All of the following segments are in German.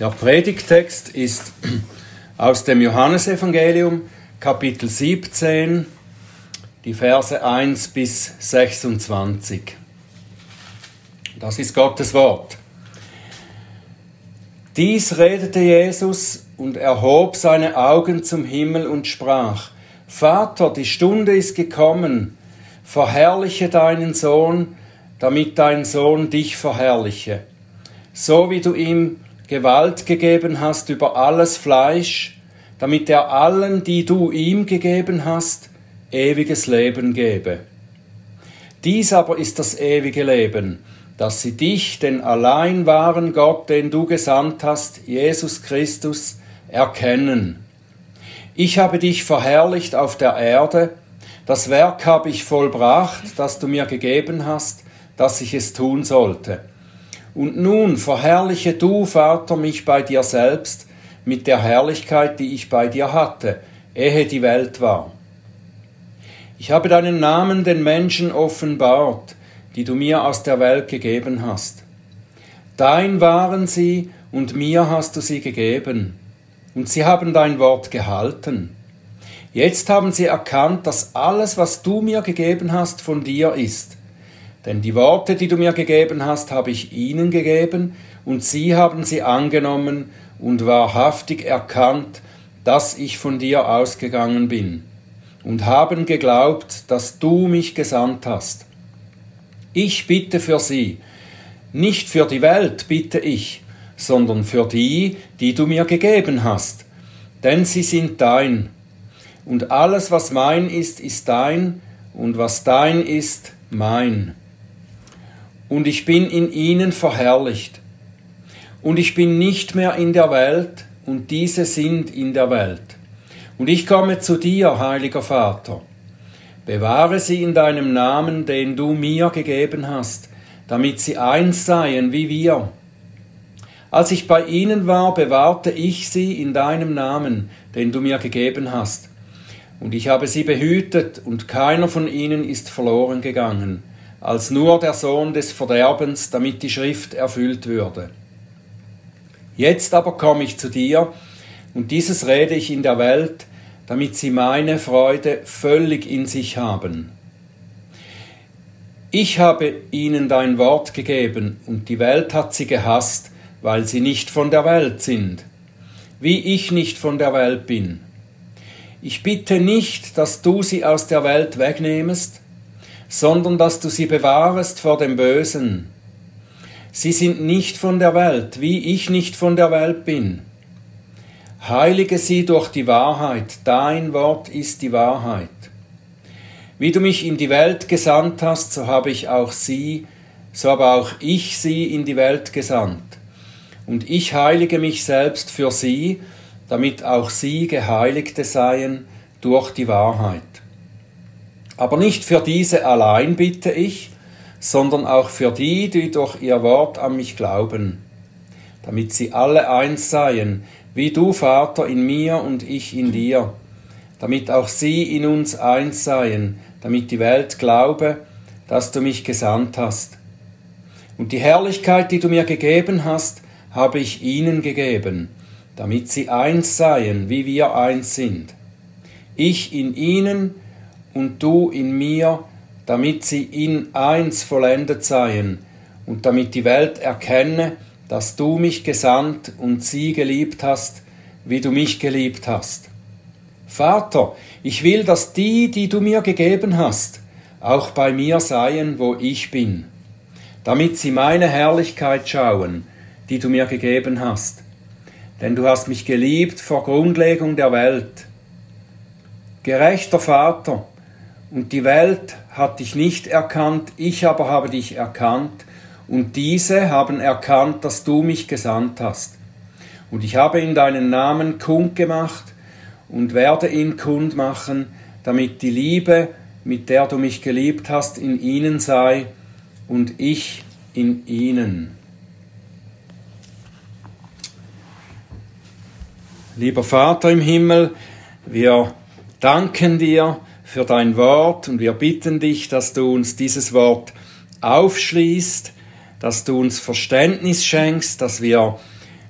Der Predigtext ist aus dem Johannesevangelium, Kapitel 17, die Verse 1 bis 26. Das ist Gottes Wort. Dies redete Jesus und erhob seine Augen zum Himmel und sprach, Vater, die Stunde ist gekommen, verherrliche deinen Sohn, damit dein Sohn dich verherrliche, so wie du ihm Gewalt gegeben hast über alles Fleisch, damit er allen, die du ihm gegeben hast, ewiges Leben gebe. Dies aber ist das ewige Leben, dass sie dich, den allein wahren Gott, den du gesandt hast, Jesus Christus, erkennen. Ich habe dich verherrlicht auf der Erde, das Werk habe ich vollbracht, das du mir gegeben hast, dass ich es tun sollte. Und nun verherrliche du, Vater, mich bei dir selbst mit der Herrlichkeit, die ich bei dir hatte, ehe die Welt war. Ich habe deinen Namen den Menschen offenbart, die du mir aus der Welt gegeben hast. Dein waren sie, und mir hast du sie gegeben, und sie haben dein Wort gehalten. Jetzt haben sie erkannt, dass alles, was du mir gegeben hast, von dir ist denn die Worte, die du mir gegeben hast, habe ich ihnen gegeben, und sie haben sie angenommen und wahrhaftig erkannt, dass ich von dir ausgegangen bin, und haben geglaubt, dass du mich gesandt hast. Ich bitte für sie, nicht für die Welt bitte ich, sondern für die, die du mir gegeben hast, denn sie sind dein, und alles, was mein ist, ist dein, und was dein ist, mein und ich bin in ihnen verherrlicht. Und ich bin nicht mehr in der Welt, und diese sind in der Welt. Und ich komme zu dir, heiliger Vater. Bewahre sie in deinem Namen, den du mir gegeben hast, damit sie eins seien wie wir. Als ich bei ihnen war, bewahrte ich sie in deinem Namen, den du mir gegeben hast. Und ich habe sie behütet, und keiner von ihnen ist verloren gegangen als nur der Sohn des Verderbens, damit die Schrift erfüllt würde. Jetzt aber komme ich zu dir, und dieses rede ich in der Welt, damit sie meine Freude völlig in sich haben. Ich habe ihnen dein Wort gegeben, und die Welt hat sie gehasst, weil sie nicht von der Welt sind, wie ich nicht von der Welt bin. Ich bitte nicht, dass du sie aus der Welt wegnehmest, sondern dass du sie bewahrest vor dem Bösen. Sie sind nicht von der Welt, wie ich nicht von der Welt bin. Heilige sie durch die Wahrheit, dein Wort ist die Wahrheit. Wie du mich in die Welt gesandt hast, so habe ich auch sie, so habe auch ich sie in die Welt gesandt. Und ich heilige mich selbst für sie, damit auch sie Geheiligte seien durch die Wahrheit. Aber nicht für diese allein bitte ich, sondern auch für die, die durch ihr Wort an mich glauben, damit sie alle eins seien, wie du, Vater, in mir und ich in dir, damit auch sie in uns eins seien, damit die Welt glaube, dass du mich gesandt hast. Und die Herrlichkeit, die du mir gegeben hast, habe ich ihnen gegeben, damit sie eins seien, wie wir eins sind. Ich in ihnen und du in mir, damit sie in eins vollendet seien und damit die Welt erkenne, dass du mich gesandt und sie geliebt hast, wie du mich geliebt hast. Vater, ich will, dass die, die du mir gegeben hast, auch bei mir seien, wo ich bin, damit sie meine Herrlichkeit schauen, die du mir gegeben hast. Denn du hast mich geliebt vor Grundlegung der Welt. Gerechter Vater, und die Welt hat dich nicht erkannt, ich aber habe dich erkannt, und diese haben erkannt, dass du mich gesandt hast. Und ich habe in deinen Namen kund gemacht und werde ihn kund machen, damit die Liebe, mit der du mich geliebt hast, in ihnen sei und ich in ihnen. Lieber Vater im Himmel, wir danken dir, für dein Wort und wir bitten dich, dass du uns dieses Wort aufschließt, dass du uns Verständnis schenkst, dass wir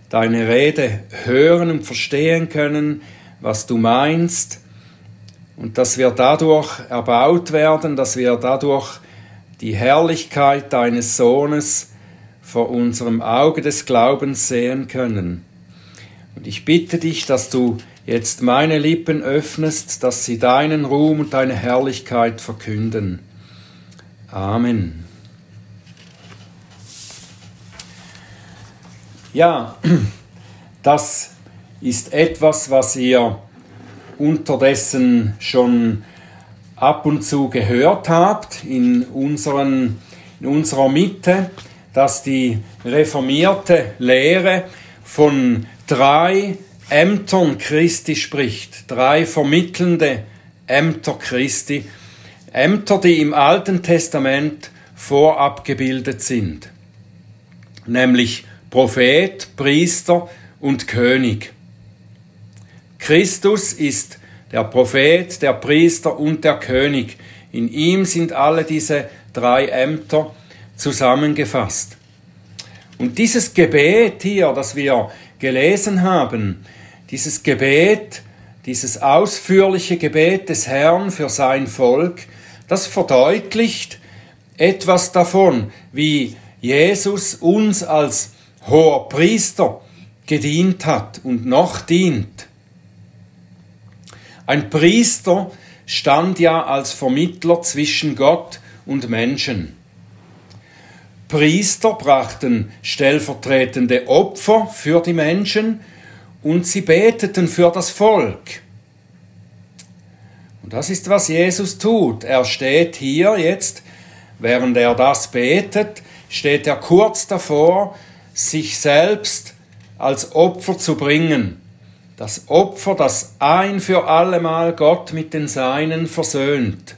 deine Rede hören und verstehen können, was du meinst und dass wir dadurch erbaut werden, dass wir dadurch die Herrlichkeit deines Sohnes vor unserem Auge des Glaubens sehen können. Und ich bitte dich, dass du jetzt meine Lippen öffnest, dass sie deinen Ruhm und deine Herrlichkeit verkünden. Amen. Ja, das ist etwas, was ihr unterdessen schon ab und zu gehört habt in, unseren, in unserer Mitte, dass die reformierte Lehre von drei Ämtern Christi spricht, drei vermittelnde Ämter Christi, Ämter, die im Alten Testament vorabgebildet sind, nämlich Prophet, Priester und König. Christus ist der Prophet, der Priester und der König. In ihm sind alle diese drei Ämter zusammengefasst. Und dieses Gebet hier, das wir gelesen haben, dieses Gebet, dieses ausführliche Gebet des Herrn für sein Volk, das verdeutlicht etwas davon, wie Jesus uns als hoher Priester gedient hat und noch dient. Ein Priester stand ja als Vermittler zwischen Gott und Menschen. Priester brachten stellvertretende Opfer für die Menschen und sie beteten für das Volk. Und das ist, was Jesus tut. Er steht hier jetzt, während er das betet, steht er kurz davor, sich selbst als Opfer zu bringen. Das Opfer, das ein für allemal Gott mit den Seinen versöhnt.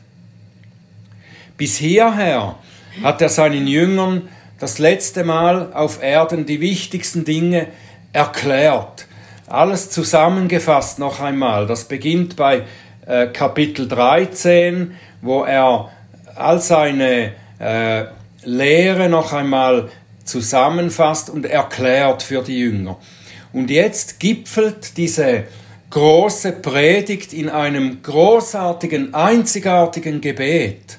Bis hierher hat er seinen Jüngern das letzte Mal auf Erden die wichtigsten Dinge erklärt. Alles zusammengefasst noch einmal. Das beginnt bei äh, Kapitel 13, wo er all seine äh, Lehre noch einmal zusammenfasst und erklärt für die Jünger. Und jetzt gipfelt diese große Predigt in einem großartigen, einzigartigen Gebet.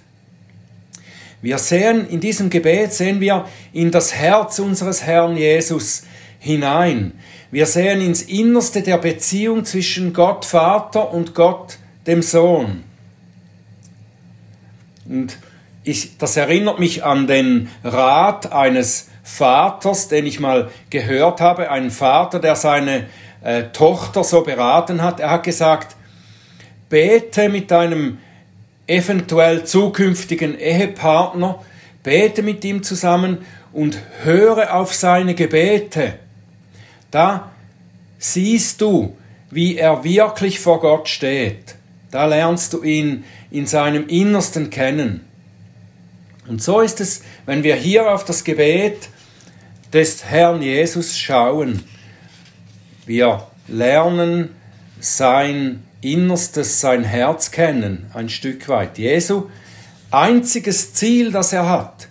Wir sehen, in diesem Gebet sehen wir in das Herz unseres Herrn Jesus hinein. Wir sehen ins Innerste der Beziehung zwischen Gott Vater und Gott dem Sohn. Und ich, das erinnert mich an den Rat eines Vaters, den ich mal gehört habe, ein Vater, der seine äh, Tochter so beraten hat. Er hat gesagt, bete mit deinem eventuell zukünftigen Ehepartner, bete mit ihm zusammen und höre auf seine Gebete. Da siehst du, wie er wirklich vor Gott steht. Da lernst du ihn in seinem Innersten kennen. Und so ist es, wenn wir hier auf das Gebet des Herrn Jesus schauen. Wir lernen sein Innerstes, sein Herz kennen, ein Stück weit. Jesu einziges Ziel, das er hat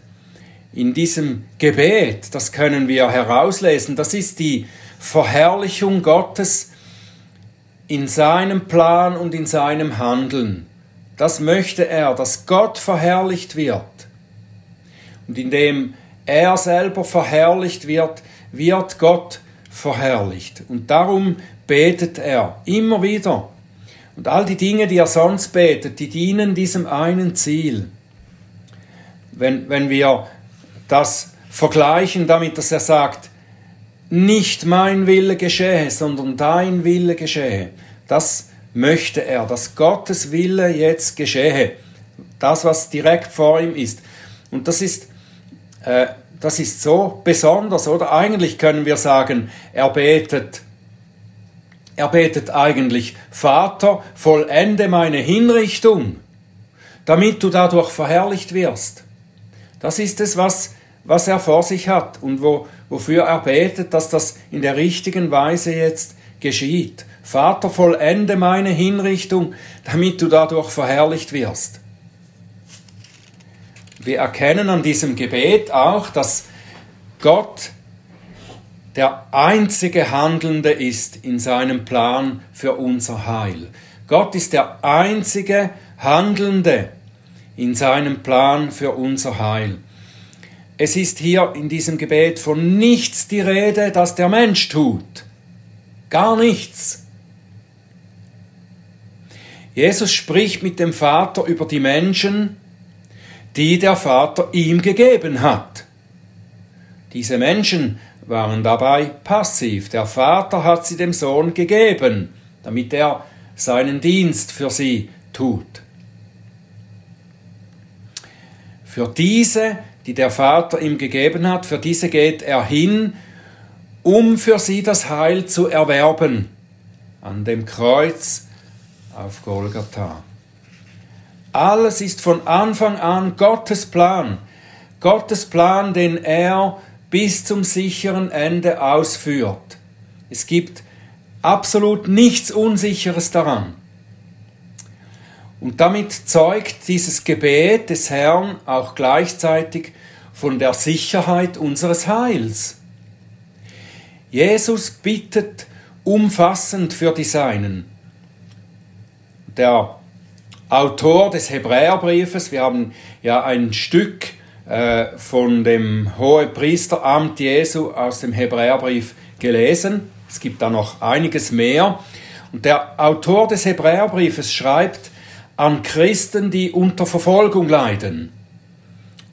in diesem Gebet, das können wir herauslesen, das ist die Verherrlichung Gottes in seinem Plan und in seinem Handeln. Das möchte er, dass Gott verherrlicht wird. Und indem er selber verherrlicht wird, wird Gott verherrlicht. Und darum betet er immer wieder. Und all die Dinge, die er sonst betet, die dienen diesem einen Ziel. Wenn, wenn wir das vergleichen damit, dass er sagt, nicht mein Wille geschehe, sondern dein Wille geschehe. Das möchte er, dass Gottes Wille jetzt geschehe. Das, was direkt vor ihm ist. Und das ist äh, das ist so besonders, oder? Eigentlich können wir sagen, er betet, er betet eigentlich, Vater, vollende meine Hinrichtung, damit du dadurch verherrlicht wirst. Das ist es, was, was er vor sich hat und wo, wofür er betet, dass das in der richtigen Weise jetzt geschieht. Vater, vollende meine Hinrichtung, damit du dadurch verherrlicht wirst. Wir erkennen an diesem Gebet auch, dass Gott der einzige Handelnde ist in seinem Plan für unser Heil. Gott ist der einzige Handelnde in seinem Plan für unser Heil. Es ist hier in diesem Gebet von nichts die Rede, das der Mensch tut. Gar nichts. Jesus spricht mit dem Vater über die Menschen, die der Vater ihm gegeben hat. Diese Menschen waren dabei passiv. Der Vater hat sie dem Sohn gegeben, damit er seinen Dienst für sie tut. Für diese, die der Vater ihm gegeben hat, für diese geht er hin, um für sie das Heil zu erwerben an dem Kreuz auf Golgatha. Alles ist von Anfang an Gottes Plan. Gottes Plan, den er bis zum sicheren Ende ausführt. Es gibt absolut nichts Unsicheres daran. Und damit zeugt dieses Gebet des Herrn auch gleichzeitig von der Sicherheit unseres Heils. Jesus bittet umfassend für die Seinen. Der Autor des Hebräerbriefes, wir haben ja ein Stück äh, von dem Hohepriesteramt Jesu aus dem Hebräerbrief gelesen. Es gibt da noch einiges mehr. Und der Autor des Hebräerbriefes schreibt an Christen, die unter Verfolgung leiden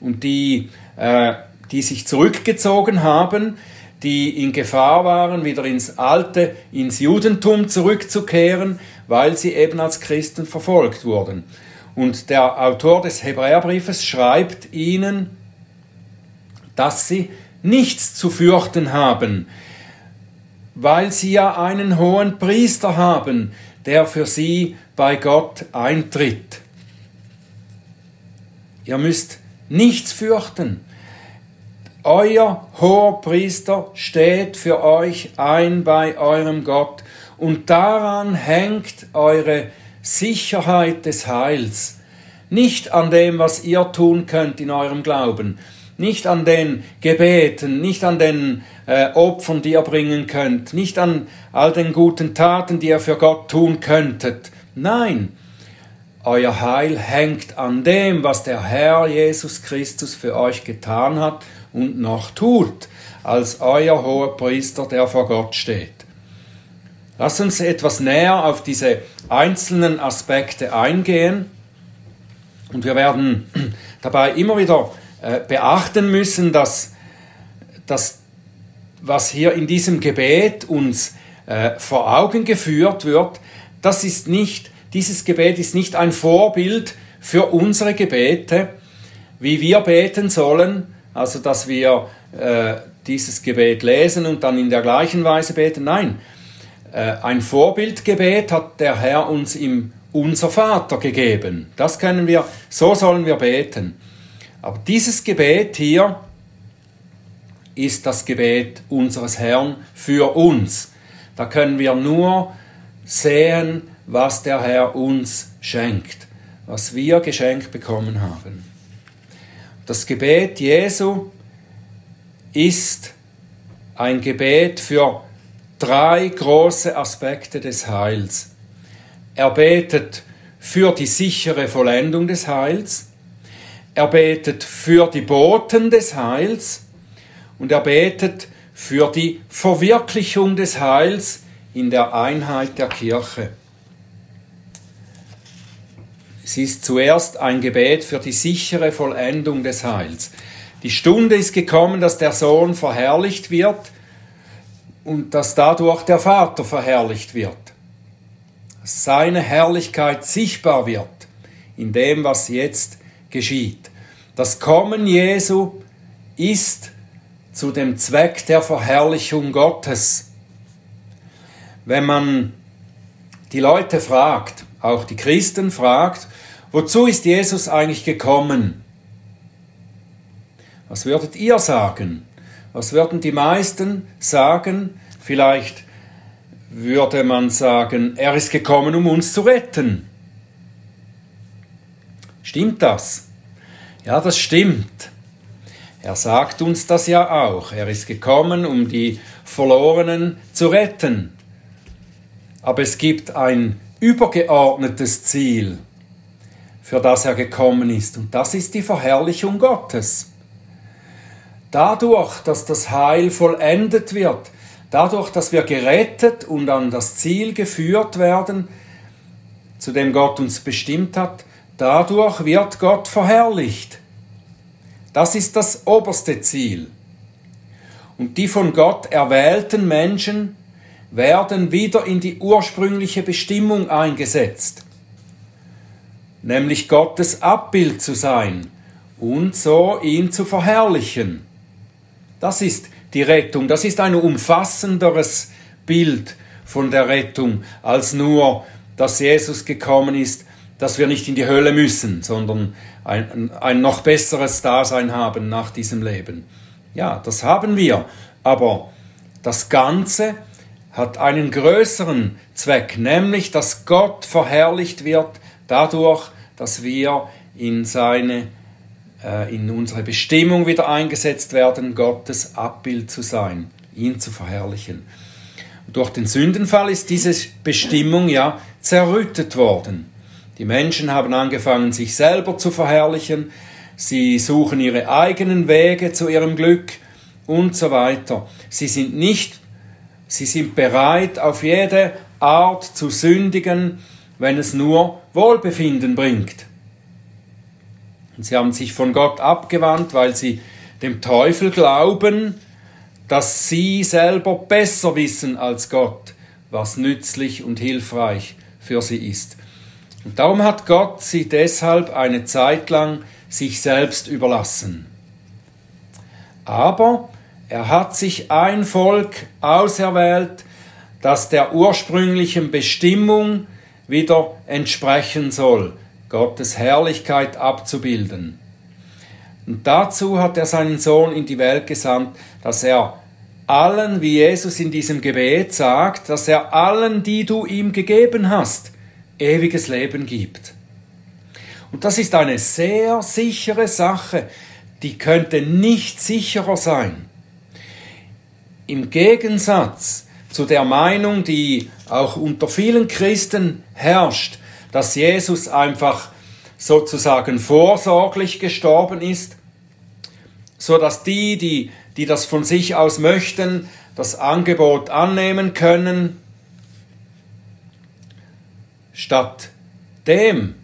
und die, äh, die sich zurückgezogen haben, die in Gefahr waren, wieder ins alte, ins Judentum zurückzukehren, weil sie eben als Christen verfolgt wurden. Und der Autor des Hebräerbriefes schreibt ihnen, dass sie nichts zu fürchten haben, weil sie ja einen hohen Priester haben, der für sie bei Gott eintritt. Ihr müsst nichts fürchten. Euer hoher Priester steht für euch ein bei eurem Gott und daran hängt eure Sicherheit des Heils, nicht an dem, was ihr tun könnt in eurem Glauben, nicht an den Gebeten, nicht an den äh, Opfern, die ihr bringen könnt, nicht an all den guten Taten, die ihr für Gott tun könntet. Nein, euer Heil hängt an dem, was der Herr Jesus Christus für euch getan hat und noch tut, als euer hoher Priester, der vor Gott steht. Lass uns etwas näher auf diese einzelnen Aspekte eingehen und wir werden dabei immer wieder äh, beachten müssen, dass, dass was hier in diesem Gebet uns äh, vor Augen geführt wird, das ist nicht, dieses Gebet ist nicht ein Vorbild für unsere Gebete, wie wir beten sollen, also dass wir äh, dieses Gebet lesen und dann in der gleichen Weise beten. Nein, äh, ein Vorbildgebet hat der Herr uns im Unser Vater gegeben. Das können wir, so sollen wir beten. Aber dieses Gebet hier ist das Gebet unseres Herrn für uns. Da können wir nur sehen, was der Herr uns schenkt, was wir geschenkt bekommen haben. Das Gebet Jesu ist ein Gebet für drei große Aspekte des Heils. Er betet für die sichere Vollendung des Heils, er betet für die Boten des Heils und er betet für die Verwirklichung des Heils in der Einheit der Kirche. Es ist zuerst ein Gebet für die sichere Vollendung des Heils. Die Stunde ist gekommen, dass der Sohn verherrlicht wird und dass dadurch der Vater verherrlicht wird. Seine Herrlichkeit sichtbar wird in dem, was jetzt geschieht. Das Kommen Jesu ist zu dem Zweck der Verherrlichung Gottes. Wenn man die Leute fragt, auch die Christen fragt, wozu ist Jesus eigentlich gekommen? Was würdet ihr sagen? Was würden die meisten sagen? Vielleicht würde man sagen, er ist gekommen, um uns zu retten. Stimmt das? Ja, das stimmt. Er sagt uns das ja auch. Er ist gekommen, um die Verlorenen zu retten. Aber es gibt ein übergeordnetes Ziel, für das er gekommen ist, und das ist die Verherrlichung Gottes. Dadurch, dass das Heil vollendet wird, dadurch, dass wir gerettet und an das Ziel geführt werden, zu dem Gott uns bestimmt hat, dadurch wird Gott verherrlicht. Das ist das oberste Ziel. Und die von Gott erwählten Menschen werden wieder in die ursprüngliche Bestimmung eingesetzt, nämlich Gottes Abbild zu sein und so ihn zu verherrlichen. Das ist die Rettung, das ist ein umfassenderes Bild von der Rettung als nur, dass Jesus gekommen ist, dass wir nicht in die Hölle müssen, sondern ein, ein noch besseres Dasein haben nach diesem Leben. Ja, das haben wir, aber das Ganze hat einen größeren Zweck, nämlich dass Gott verherrlicht wird dadurch, dass wir in seine äh, in unsere Bestimmung wieder eingesetzt werden, Gottes Abbild zu sein, ihn zu verherrlichen. Durch den Sündenfall ist diese Bestimmung ja zerrüttet worden. Die Menschen haben angefangen, sich selber zu verherrlichen, sie suchen ihre eigenen Wege zu ihrem Glück und so weiter. Sie sind nicht, sie sind bereit, auf jede Art zu sündigen, wenn es nur Wohlbefinden bringt. Und sie haben sich von Gott abgewandt, weil sie dem Teufel glauben, dass sie selber besser wissen als Gott, was nützlich und hilfreich für sie ist. Und darum hat Gott sie deshalb eine Zeit lang sich selbst überlassen. Aber er hat sich ein Volk auserwählt, das der ursprünglichen Bestimmung wieder entsprechen soll, Gottes Herrlichkeit abzubilden. Und dazu hat er seinen Sohn in die Welt gesandt, dass er allen, wie Jesus in diesem Gebet sagt, dass er allen, die du ihm gegeben hast, ewiges Leben gibt. Und das ist eine sehr sichere Sache, die könnte nicht sicherer sein. Im Gegensatz zu der Meinung, die auch unter vielen Christen herrscht, dass Jesus einfach sozusagen vorsorglich gestorben ist, so dass die, die, die das von sich aus möchten, das Angebot annehmen können, Statt dem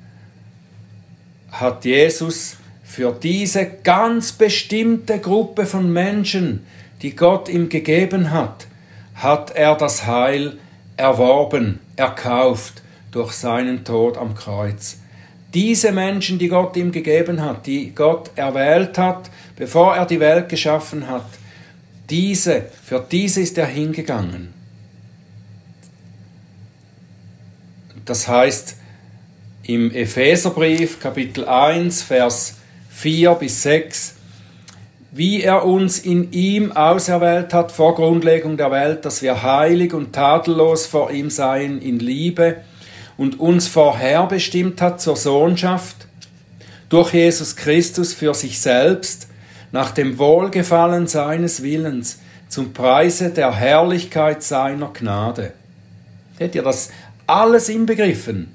hat Jesus für diese ganz bestimmte Gruppe von Menschen, die Gott ihm gegeben hat, hat er das Heil erworben, erkauft durch seinen Tod am Kreuz. Diese Menschen, die Gott ihm gegeben hat, die Gott erwählt hat, bevor er die Welt geschaffen hat, diese, für diese ist er hingegangen. Das heißt, im Epheserbrief Kapitel 1, Vers 4 bis 6, wie er uns in ihm auserwählt hat vor Grundlegung der Welt, dass wir heilig und tadellos vor ihm seien in Liebe und uns vorherbestimmt hat zur Sohnschaft durch Jesus Christus für sich selbst, nach dem Wohlgefallen seines Willens, zum Preise der Herrlichkeit seiner Gnade. Seht ihr das alles inbegriffen.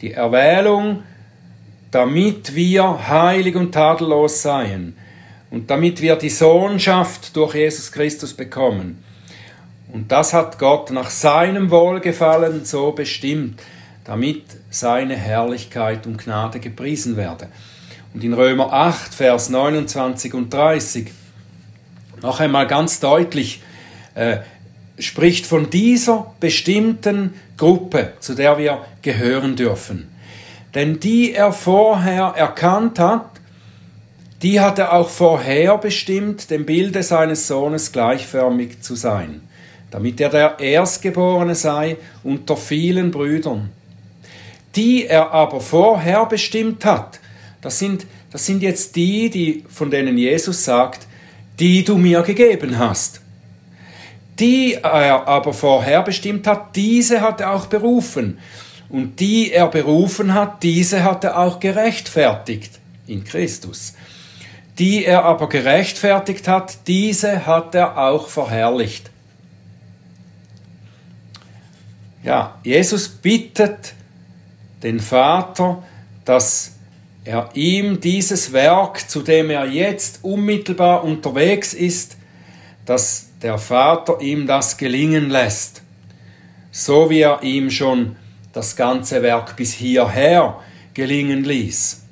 Die Erwählung, damit wir heilig und tadellos seien und damit wir die Sohnschaft durch Jesus Christus bekommen. Und das hat Gott nach seinem Wohlgefallen so bestimmt, damit seine Herrlichkeit und Gnade gepriesen werde. Und in Römer 8, Vers 29 und 30 noch einmal ganz deutlich, äh, spricht von dieser bestimmten Gruppe, zu der wir gehören dürfen. Denn die er vorher erkannt hat, die hat er auch vorher bestimmt, dem Bilde seines Sohnes gleichförmig zu sein, damit er der Erstgeborene sei unter vielen Brüdern. Die er aber vorher bestimmt hat, das sind, das sind jetzt die, die, von denen Jesus sagt, die du mir gegeben hast die er aber vorherbestimmt hat, diese hat er auch berufen. Und die er berufen hat, diese hat er auch gerechtfertigt in Christus. die er aber gerechtfertigt hat, diese hat er auch verherrlicht. Ja, Jesus bittet den Vater, dass er ihm dieses Werk, zu dem er jetzt unmittelbar unterwegs ist, dass der Vater ihm das gelingen lässt, so wie er ihm schon das ganze Werk bis hierher gelingen ließ.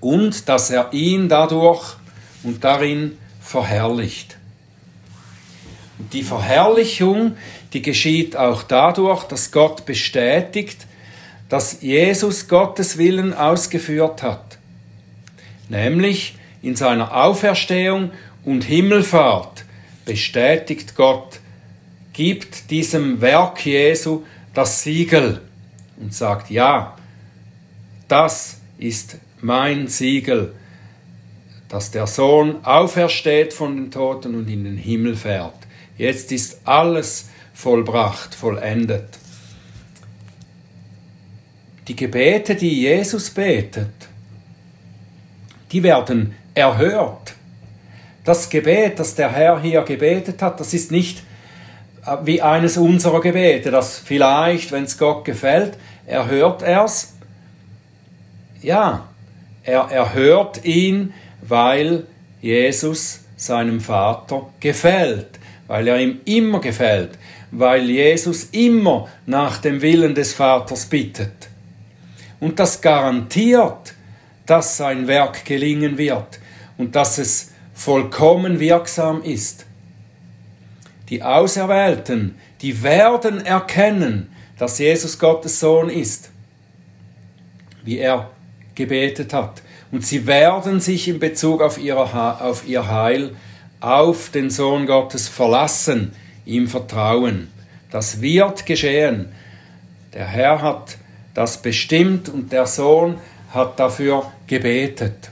Und dass er ihn dadurch und darin verherrlicht. Und die Verherrlichung, die geschieht auch dadurch, dass Gott bestätigt, dass Jesus Gottes Willen ausgeführt hat, nämlich in seiner Auferstehung und Himmelfahrt bestätigt Gott, gibt diesem Werk Jesu das Siegel und sagt, ja, das ist mein Siegel, dass der Sohn aufersteht von den Toten und in den Himmel fährt. Jetzt ist alles vollbracht, vollendet. Die Gebete, die Jesus betet, die werden erhört. Das Gebet, das der Herr hier gebetet hat, das ist nicht äh, wie eines unserer Gebete, das vielleicht, wenn es Gott gefällt, erhört er es. Ja, er erhört ihn, weil Jesus seinem Vater gefällt, weil er ihm immer gefällt, weil Jesus immer nach dem Willen des Vaters bittet. Und das garantiert, dass sein Werk gelingen wird und dass es vollkommen wirksam ist. Die Auserwählten, die werden erkennen, dass Jesus Gottes Sohn ist, wie er gebetet hat. Und sie werden sich in Bezug auf, auf ihr Heil auf den Sohn Gottes verlassen, ihm vertrauen. Das wird geschehen. Der Herr hat das bestimmt und der Sohn hat dafür gebetet.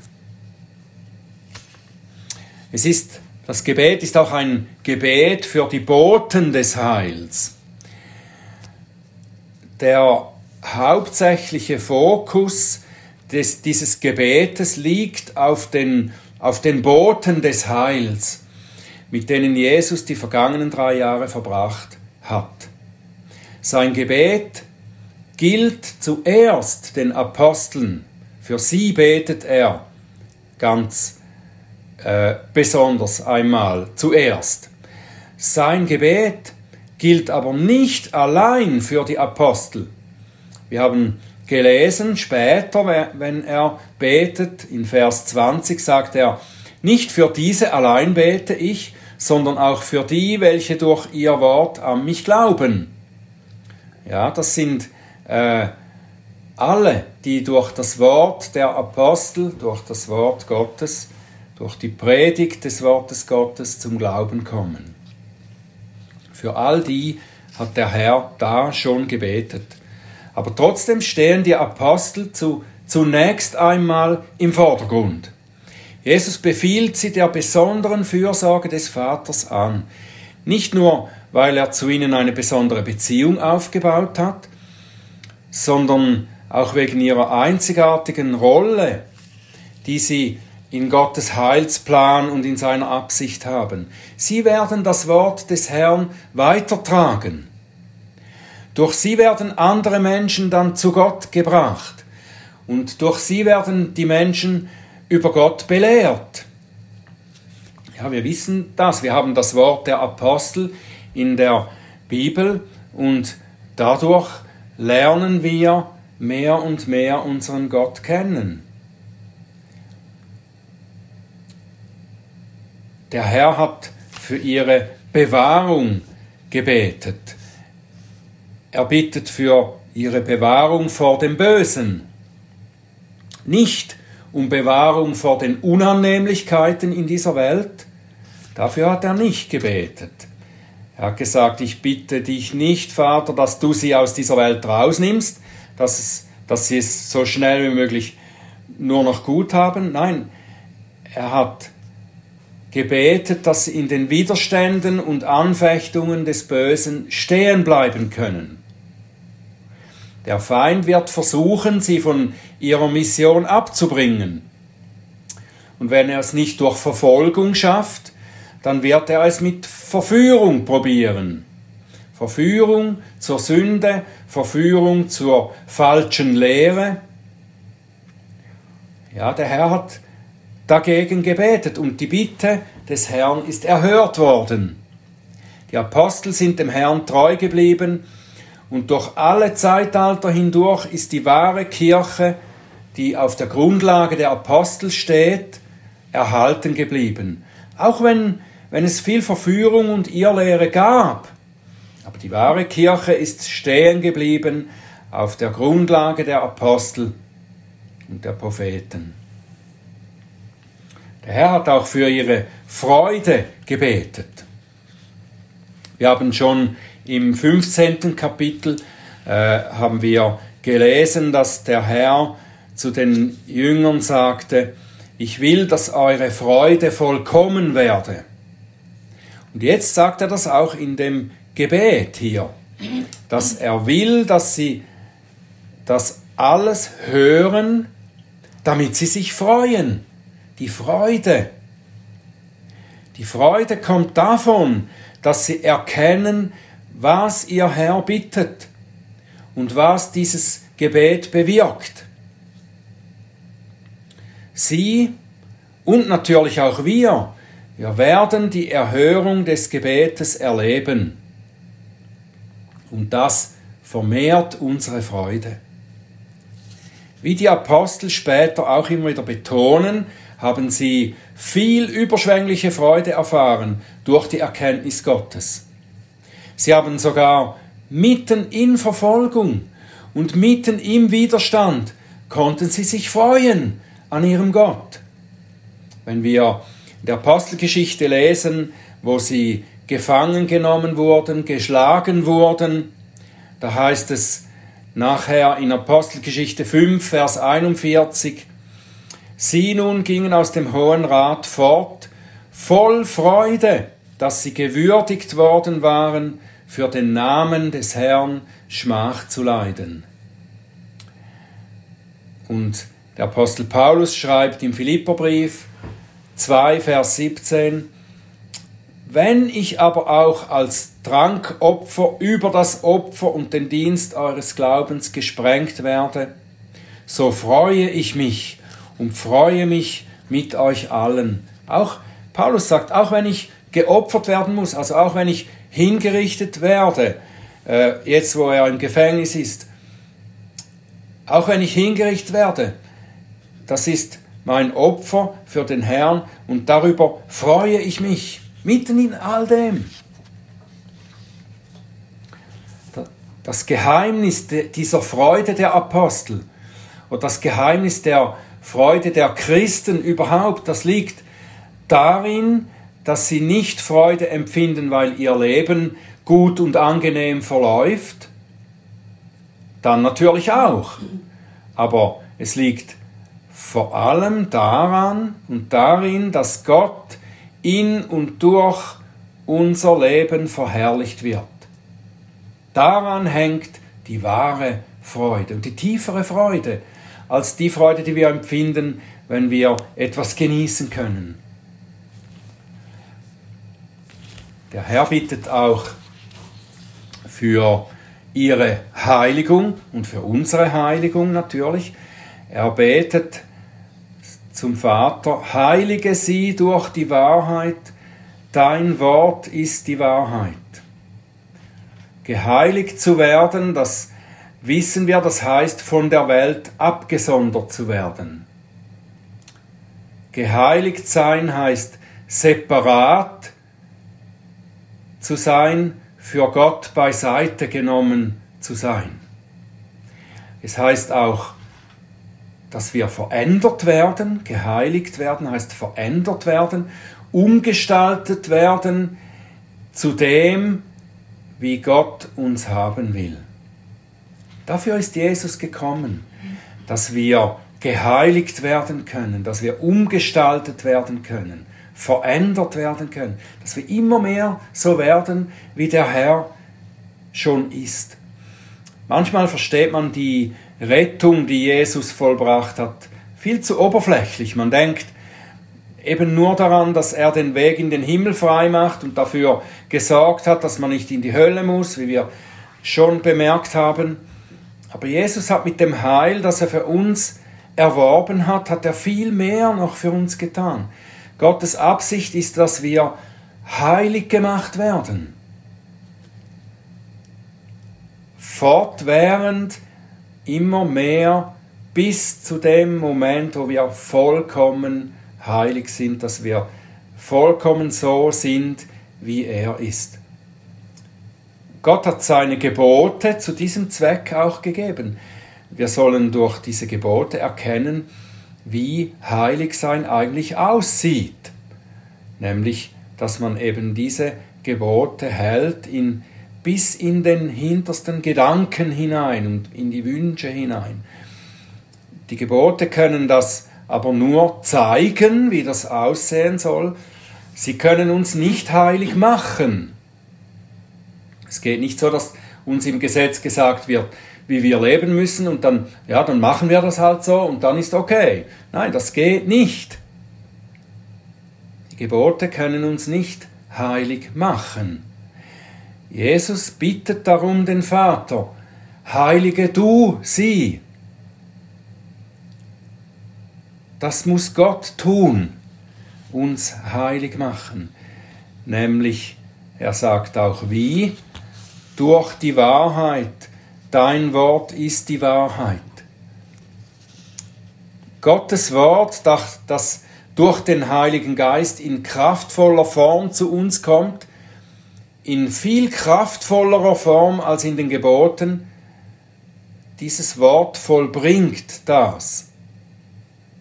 Es ist, das Gebet ist auch ein Gebet für die Boten des Heils. Der hauptsächliche Fokus des, dieses Gebetes liegt auf den, auf den Boten des Heils, mit denen Jesus die vergangenen drei Jahre verbracht hat. Sein Gebet gilt zuerst den Aposteln. Für sie betet er ganz äh, besonders einmal zuerst. Sein Gebet gilt aber nicht allein für die Apostel. Wir haben gelesen später, wenn er betet, in Vers 20 sagt er, nicht für diese allein bete ich, sondern auch für die, welche durch ihr Wort an mich glauben. Ja, das sind äh, alle, die durch das Wort der Apostel, durch das Wort Gottes, durch die Predigt des Wortes Gottes zum Glauben kommen. Für all die hat der Herr da schon gebetet. Aber trotzdem stehen die Apostel zu, zunächst einmal im Vordergrund. Jesus befiehlt sie der besonderen Fürsorge des Vaters an. Nicht nur, weil er zu ihnen eine besondere Beziehung aufgebaut hat, sondern auch wegen ihrer einzigartigen Rolle, die sie in Gottes Heilsplan und in seiner Absicht haben. Sie werden das Wort des Herrn weitertragen. Durch sie werden andere Menschen dann zu Gott gebracht und durch sie werden die Menschen über Gott belehrt. Ja, wir wissen das. Wir haben das Wort der Apostel in der Bibel und dadurch lernen wir mehr und mehr unseren Gott kennen. Der Herr hat für ihre Bewahrung gebetet. Er bittet für ihre Bewahrung vor dem Bösen. Nicht um Bewahrung vor den Unannehmlichkeiten in dieser Welt. Dafür hat er nicht gebetet. Er hat gesagt, ich bitte dich nicht, Vater, dass du sie aus dieser Welt rausnimmst, dass, es, dass sie es so schnell wie möglich nur noch gut haben. Nein, er hat gebetet, dass sie in den Widerständen und Anfechtungen des Bösen stehen bleiben können. Der Feind wird versuchen, sie von ihrer Mission abzubringen. Und wenn er es nicht durch Verfolgung schafft, dann wird er es mit Verführung probieren. Verführung zur Sünde, Verführung zur falschen Lehre. Ja, der Herr hat dagegen gebetet und die Bitte des Herrn ist erhört worden. Die Apostel sind dem Herrn treu geblieben und durch alle Zeitalter hindurch ist die wahre Kirche, die auf der Grundlage der Apostel steht, erhalten geblieben. Auch wenn, wenn es viel Verführung und Irrlehre gab. Aber die wahre Kirche ist stehen geblieben auf der Grundlage der Apostel und der Propheten. Der Herr hat auch für ihre Freude gebetet. Wir haben schon im 15. Kapitel äh, haben wir gelesen, dass der Herr zu den Jüngern sagte, ich will, dass eure Freude vollkommen werde. Und jetzt sagt er das auch in dem Gebet hier, dass er will, dass sie das alles hören, damit sie sich freuen. Die Freude. Die Freude kommt davon, dass sie erkennen, was ihr Herr bittet und was dieses Gebet bewirkt. Sie und natürlich auch wir, wir werden die Erhörung des Gebetes erleben. Und das vermehrt unsere Freude. Wie die Apostel später auch immer wieder betonen, haben sie viel überschwängliche Freude erfahren durch die Erkenntnis Gottes. Sie haben sogar mitten in Verfolgung und mitten im Widerstand konnten sie sich freuen an ihrem Gott. Wenn wir in der Apostelgeschichte lesen, wo sie gefangen genommen wurden, geschlagen wurden, da heißt es nachher in Apostelgeschichte 5, Vers 41, Sie nun gingen aus dem Hohen Rat fort, voll Freude, dass sie gewürdigt worden waren, für den Namen des Herrn Schmach zu leiden. Und der Apostel Paulus schreibt im Philipperbrief 2, Vers 17, wenn ich aber auch als Trankopfer über das Opfer und den Dienst eures Glaubens gesprengt werde, so freue ich mich und freue mich mit euch allen. Auch Paulus sagt, auch wenn ich geopfert werden muss, also auch wenn ich hingerichtet werde, äh, jetzt wo er im Gefängnis ist, auch wenn ich hingerichtet werde, das ist mein Opfer für den Herrn und darüber freue ich mich, mitten in all dem. Das Geheimnis dieser Freude der Apostel oder das Geheimnis der Freude der Christen überhaupt, das liegt darin, dass sie nicht Freude empfinden, weil ihr Leben gut und angenehm verläuft, dann natürlich auch. Aber es liegt vor allem daran und darin, dass Gott in und durch unser Leben verherrlicht wird. Daran hängt die wahre Freude und die tiefere Freude als die Freude, die wir empfinden, wenn wir etwas genießen können. Der Herr bittet auch für ihre Heiligung und für unsere Heiligung natürlich. Er betet zum Vater, heilige sie durch die Wahrheit, dein Wort ist die Wahrheit. Geheiligt zu werden, das wissen wir, das heißt von der Welt abgesondert zu werden. Geheiligt sein heißt separat zu sein, für Gott beiseite genommen zu sein. Es heißt auch, dass wir verändert werden, geheiligt werden heißt verändert werden, umgestaltet werden zu dem, wie Gott uns haben will. Dafür ist Jesus gekommen, dass wir geheiligt werden können, dass wir umgestaltet werden können verändert werden können, dass wir immer mehr so werden, wie der Herr schon ist. Manchmal versteht man die Rettung, die Jesus vollbracht hat, viel zu oberflächlich. Man denkt, eben nur daran, dass er den Weg in den Himmel frei macht und dafür gesorgt hat, dass man nicht in die Hölle muss, wie wir schon bemerkt haben. Aber Jesus hat mit dem Heil, das er für uns erworben hat, hat er viel mehr noch für uns getan. Gottes Absicht ist, dass wir heilig gemacht werden. Fortwährend immer mehr bis zu dem Moment, wo wir vollkommen heilig sind, dass wir vollkommen so sind, wie er ist. Gott hat seine Gebote zu diesem Zweck auch gegeben. Wir sollen durch diese Gebote erkennen, wie heilig sein eigentlich aussieht. Nämlich, dass man eben diese Gebote hält in, bis in den hintersten Gedanken hinein und in die Wünsche hinein. Die Gebote können das aber nur zeigen, wie das aussehen soll. Sie können uns nicht heilig machen. Es geht nicht so, dass uns im Gesetz gesagt wird, wie wir leben müssen und dann, ja, dann machen wir das halt so und dann ist okay. Nein, das geht nicht. Die Gebote können uns nicht heilig machen. Jesus bittet darum den Vater, heilige du sie. Das muss Gott tun, uns heilig machen. Nämlich, er sagt auch wie, durch die Wahrheit, dein Wort ist die Wahrheit. Gottes Wort, das durch den Heiligen Geist in kraftvoller Form zu uns kommt, in viel kraftvollerer Form als in den Geboten, dieses Wort vollbringt das.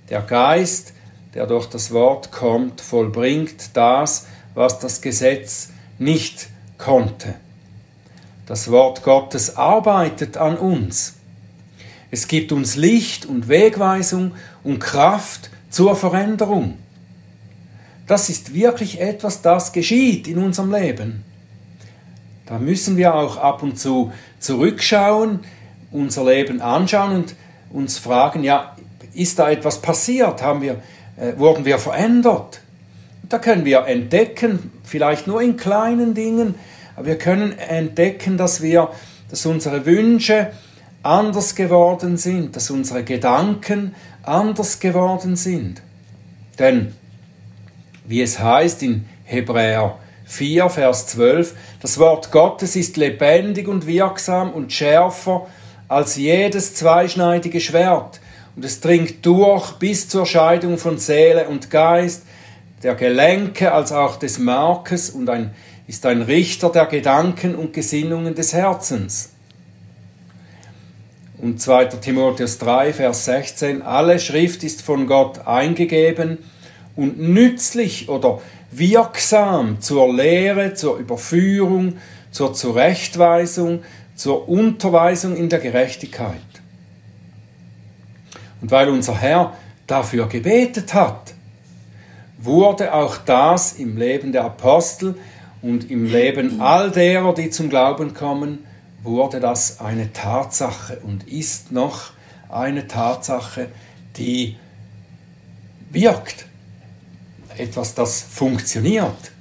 Der Geist, der durch das Wort kommt, vollbringt das, was das Gesetz nicht konnte. Das Wort Gottes arbeitet an uns. Es gibt uns Licht und Wegweisung und Kraft zur Veränderung. Das ist wirklich etwas, das geschieht in unserem Leben. Da müssen wir auch ab und zu zurückschauen, unser Leben anschauen und uns fragen, ja, ist da etwas passiert? Haben wir, äh, wurden wir verändert? Da können wir entdecken, vielleicht nur in kleinen Dingen, aber wir können entdecken, dass wir, dass unsere Wünsche anders geworden sind, dass unsere Gedanken anders geworden sind. Denn, wie es heißt in Hebräer 4, Vers 12, das Wort Gottes ist lebendig und wirksam und schärfer als jedes zweischneidige Schwert, und es dringt durch bis zur Scheidung von Seele und Geist, der Gelenke als auch des Markes und ein ist ein Richter der Gedanken und Gesinnungen des Herzens. Und 2. Timotheus 3, Vers 16, alle Schrift ist von Gott eingegeben und nützlich oder wirksam zur Lehre, zur Überführung, zur Zurechtweisung, zur Unterweisung in der Gerechtigkeit. Und weil unser Herr dafür gebetet hat, wurde auch das im Leben der Apostel und im Leben all derer, die zum Glauben kommen, wurde das eine Tatsache und ist noch eine Tatsache, die wirkt. Etwas, das funktioniert.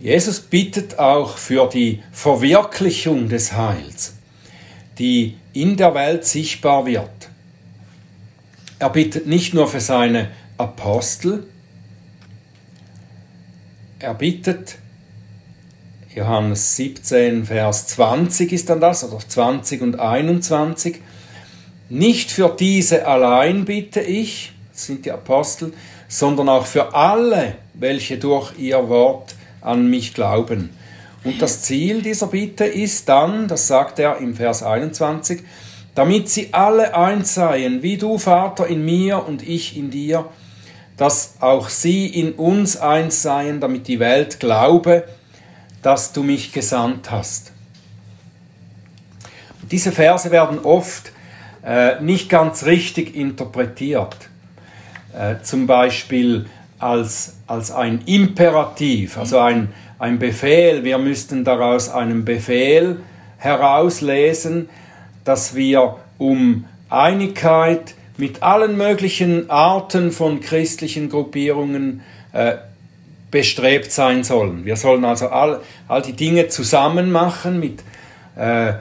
Jesus bittet auch für die Verwirklichung des Heils, die in der Welt sichtbar wird. Er bittet nicht nur für seine Apostel. Er bittet, Johannes 17, Vers 20 ist dann das, oder 20 und 21, nicht für diese allein bitte ich, das sind die Apostel, sondern auch für alle, welche durch ihr Wort an mich glauben. Und das Ziel dieser Bitte ist dann, das sagt er im Vers 21, damit sie alle eins seien, wie du, Vater, in mir und ich in dir, dass auch sie in uns eins seien, damit die Welt glaube, dass du mich gesandt hast. Diese Verse werden oft äh, nicht ganz richtig interpretiert. Äh, zum Beispiel als, als ein Imperativ, also ein, ein Befehl. Wir müssten daraus einen Befehl herauslesen, dass wir um Einigkeit mit allen möglichen Arten von christlichen Gruppierungen äh, bestrebt sein sollen. Wir sollen also all, all die Dinge zusammen machen mit äh,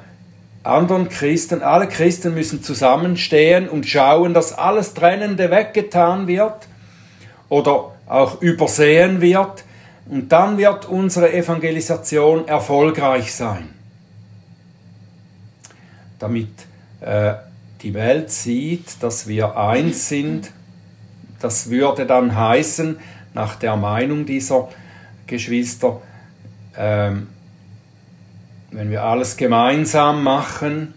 anderen Christen. Alle Christen müssen zusammenstehen und schauen, dass alles Trennende weggetan wird oder auch übersehen wird. Und dann wird unsere Evangelisation erfolgreich sein. Damit äh, die Welt sieht, dass wir eins sind, das würde dann heißen, nach der Meinung dieser Geschwister, ähm, wenn wir alles gemeinsam machen,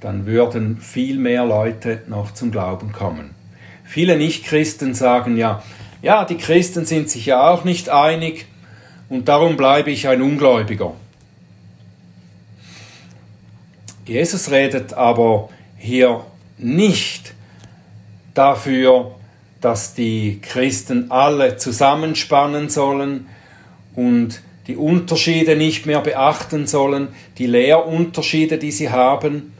dann würden viel mehr Leute noch zum Glauben kommen. Viele Nichtchristen sagen ja, ja, die Christen sind sich ja auch nicht einig und darum bleibe ich ein Ungläubiger. Jesus redet aber hier nicht dafür, dass die Christen alle zusammenspannen sollen und die Unterschiede nicht mehr beachten sollen, die Lehrunterschiede, die sie haben.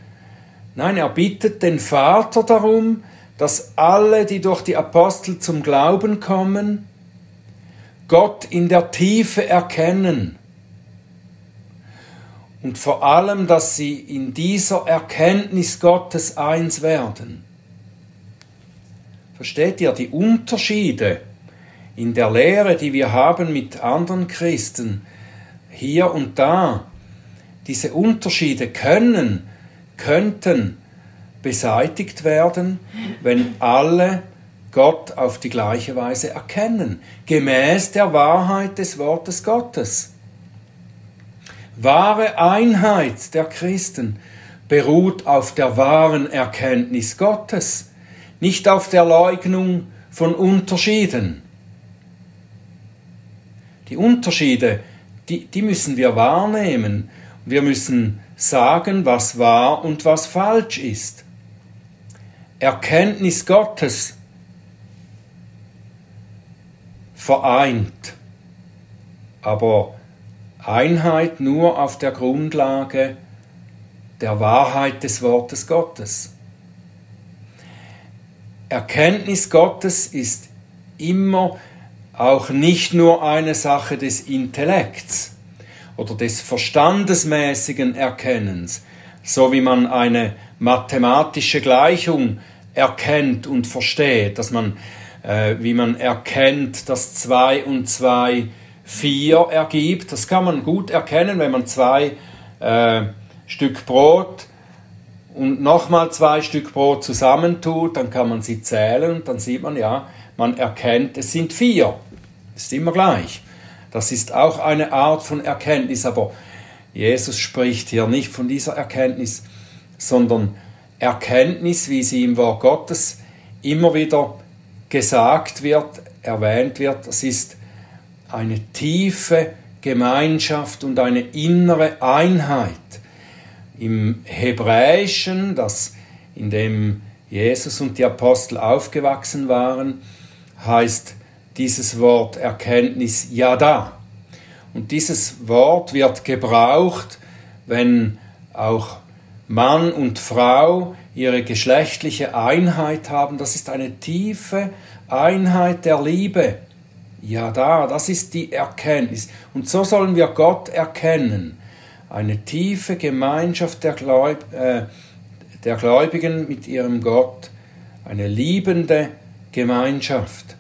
Nein, er bittet den Vater darum, dass alle, die durch die Apostel zum Glauben kommen, Gott in der Tiefe erkennen. Und vor allem, dass sie in dieser Erkenntnis Gottes eins werden. Versteht ihr die Unterschiede in der Lehre, die wir haben mit anderen Christen, hier und da? Diese Unterschiede können, könnten beseitigt werden, wenn alle Gott auf die gleiche Weise erkennen, gemäß der Wahrheit des Wortes Gottes. Wahre Einheit der Christen beruht auf der wahren Erkenntnis Gottes nicht auf der Leugnung von Unterschieden. Die Unterschiede, die, die müssen wir wahrnehmen. Wir müssen sagen, was wahr und was falsch ist. Erkenntnis Gottes vereint, aber Einheit nur auf der Grundlage der Wahrheit des Wortes Gottes. Erkenntnis Gottes ist immer auch nicht nur eine Sache des Intellekts oder des verstandesmäßigen Erkennens, so wie man eine mathematische Gleichung erkennt und versteht, dass man, äh, wie man erkennt, dass 2 und 2 4 ergibt. Das kann man gut erkennen, wenn man zwei äh, Stück Brot und nochmal zwei Stück Brot zusammentut, dann kann man sie zählen und dann sieht man, ja, man erkennt, es sind vier. Ist immer gleich. Das ist auch eine Art von Erkenntnis, aber Jesus spricht hier nicht von dieser Erkenntnis, sondern Erkenntnis, wie sie im Wort Gottes immer wieder gesagt wird, erwähnt wird, das ist eine tiefe Gemeinschaft und eine innere Einheit im Hebräischen, das in dem Jesus und die Apostel aufgewachsen waren, heißt dieses Wort Erkenntnis Yada. Und dieses Wort wird gebraucht, wenn auch Mann und Frau ihre geschlechtliche Einheit haben. Das ist eine tiefe Einheit der Liebe. Yada, das ist die Erkenntnis. Und so sollen wir Gott erkennen eine tiefe Gemeinschaft der, Gläub, äh, der Gläubigen mit ihrem Gott, eine liebende Gemeinschaft.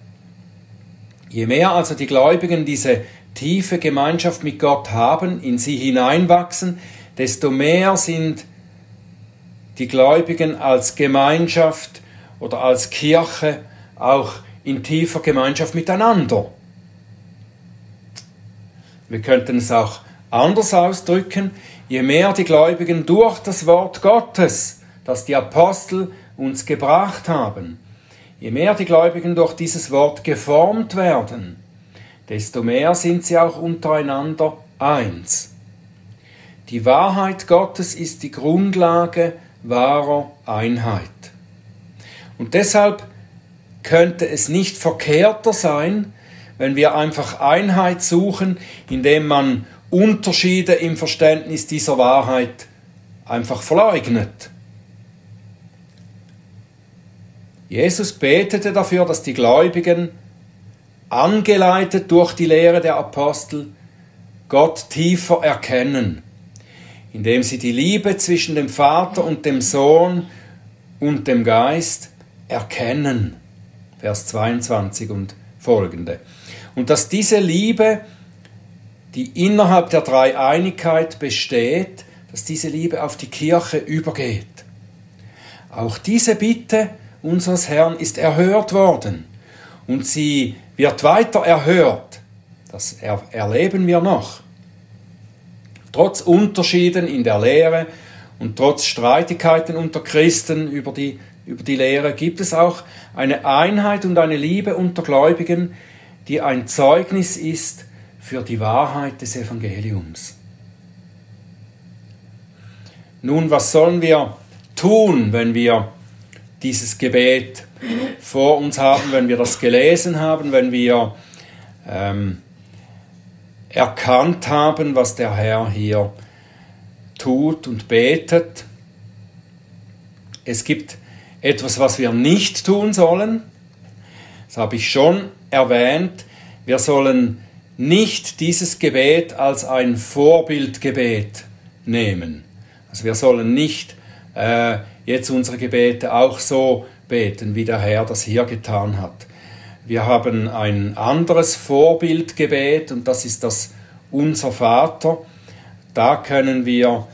Je mehr also die Gläubigen diese tiefe Gemeinschaft mit Gott haben, in sie hineinwachsen, desto mehr sind die Gläubigen als Gemeinschaft oder als Kirche auch in tiefer Gemeinschaft miteinander. Wir könnten es auch Anders ausdrücken, je mehr die Gläubigen durch das Wort Gottes, das die Apostel uns gebracht haben, je mehr die Gläubigen durch dieses Wort geformt werden, desto mehr sind sie auch untereinander eins. Die Wahrheit Gottes ist die Grundlage wahrer Einheit. Und deshalb könnte es nicht verkehrter sein, wenn wir einfach Einheit suchen, indem man Unterschiede im Verständnis dieser Wahrheit einfach verleugnet. Jesus betete dafür, dass die Gläubigen, angeleitet durch die Lehre der Apostel, Gott tiefer erkennen, indem sie die Liebe zwischen dem Vater und dem Sohn und dem Geist erkennen. Vers 22 und folgende. Und dass diese Liebe, die innerhalb der Dreieinigkeit besteht, dass diese Liebe auf die Kirche übergeht. Auch diese Bitte unseres Herrn ist erhört worden und sie wird weiter erhört. Das erleben wir noch. Trotz Unterschieden in der Lehre und trotz Streitigkeiten unter Christen über die, über die Lehre gibt es auch eine Einheit und eine Liebe unter Gläubigen, die ein Zeugnis ist für die Wahrheit des Evangeliums. Nun, was sollen wir tun, wenn wir dieses Gebet vor uns haben, wenn wir das gelesen haben, wenn wir ähm, erkannt haben, was der Herr hier tut und betet. Es gibt etwas, was wir nicht tun sollen. Das habe ich schon erwähnt. Wir sollen nicht dieses Gebet als ein Vorbildgebet nehmen. Also wir sollen nicht äh, jetzt unsere Gebete auch so beten, wie der Herr das hier getan hat. Wir haben ein anderes Vorbildgebet und das ist das Unser Vater. Da können wir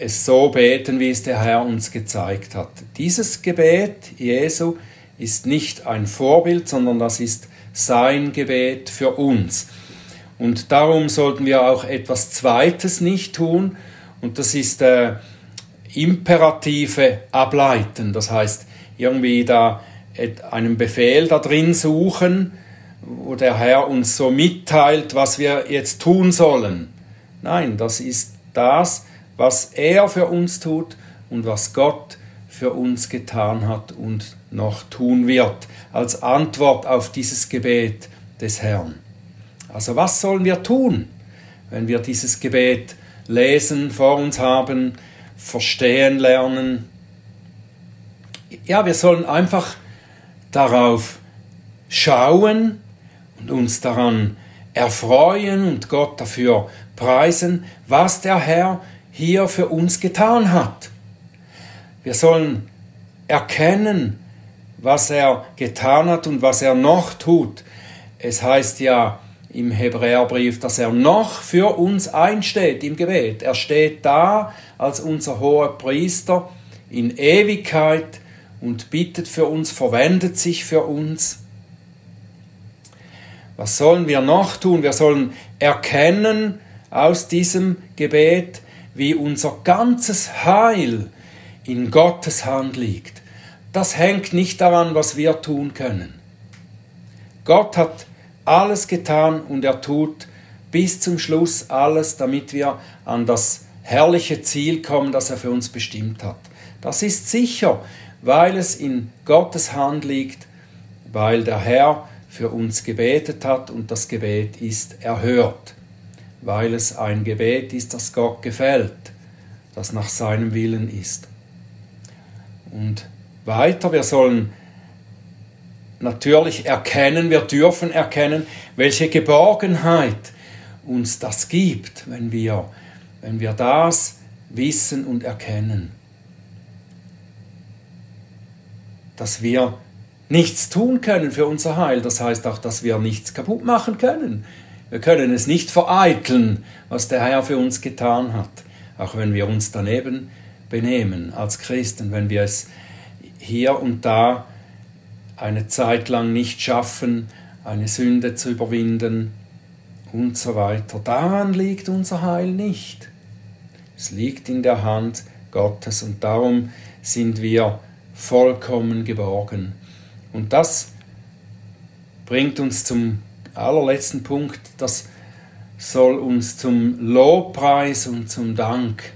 es so beten, wie es der Herr uns gezeigt hat. Dieses Gebet Jesu ist nicht ein Vorbild, sondern das ist sein Gebet für uns. Und darum sollten wir auch etwas Zweites nicht tun, und das ist äh, Imperative ableiten. Das heißt, irgendwie da einen Befehl da drin suchen, wo der Herr uns so mitteilt, was wir jetzt tun sollen. Nein, das ist das, was er für uns tut und was Gott für uns getan hat und noch tun wird, als Antwort auf dieses Gebet des Herrn. Also was sollen wir tun, wenn wir dieses Gebet lesen, vor uns haben, verstehen lernen? Ja, wir sollen einfach darauf schauen und uns daran erfreuen und Gott dafür preisen, was der Herr hier für uns getan hat. Wir sollen erkennen, was er getan hat und was er noch tut. Es heißt ja im Hebräerbrief, dass er noch für uns einsteht im Gebet. Er steht da als unser hoher Priester in Ewigkeit und bittet für uns, verwendet sich für uns. Was sollen wir noch tun? Wir sollen erkennen aus diesem Gebet, wie unser ganzes Heil in Gottes Hand liegt. Das hängt nicht daran, was wir tun können. Gott hat alles getan und er tut bis zum Schluss alles, damit wir an das herrliche Ziel kommen, das er für uns bestimmt hat. Das ist sicher, weil es in Gottes Hand liegt, weil der Herr für uns gebetet hat und das Gebet ist erhört, weil es ein Gebet ist, das Gott gefällt, das nach seinem Willen ist. Und weiter, wir sollen natürlich erkennen, wir dürfen erkennen, welche Geborgenheit uns das gibt, wenn wir, wenn wir das wissen und erkennen. Dass wir nichts tun können für unser Heil, das heißt auch, dass wir nichts kaputt machen können. Wir können es nicht vereiteln, was der Herr für uns getan hat, auch wenn wir uns daneben benehmen als Christen, wenn wir es hier und da eine Zeit lang nicht schaffen, eine Sünde zu überwinden und so weiter. Daran liegt unser Heil nicht. Es liegt in der Hand Gottes und darum sind wir vollkommen geborgen. Und das bringt uns zum allerletzten Punkt, das soll uns zum Lobpreis und zum Dank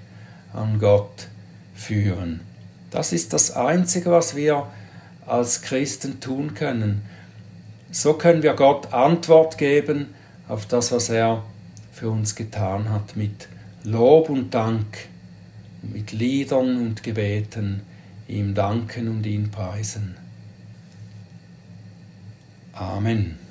an Gott führen. Das ist das Einzige, was wir als Christen tun können. So können wir Gott Antwort geben auf das, was er für uns getan hat, mit Lob und Dank, mit Liedern und Gebeten ihm danken und ihn preisen. Amen.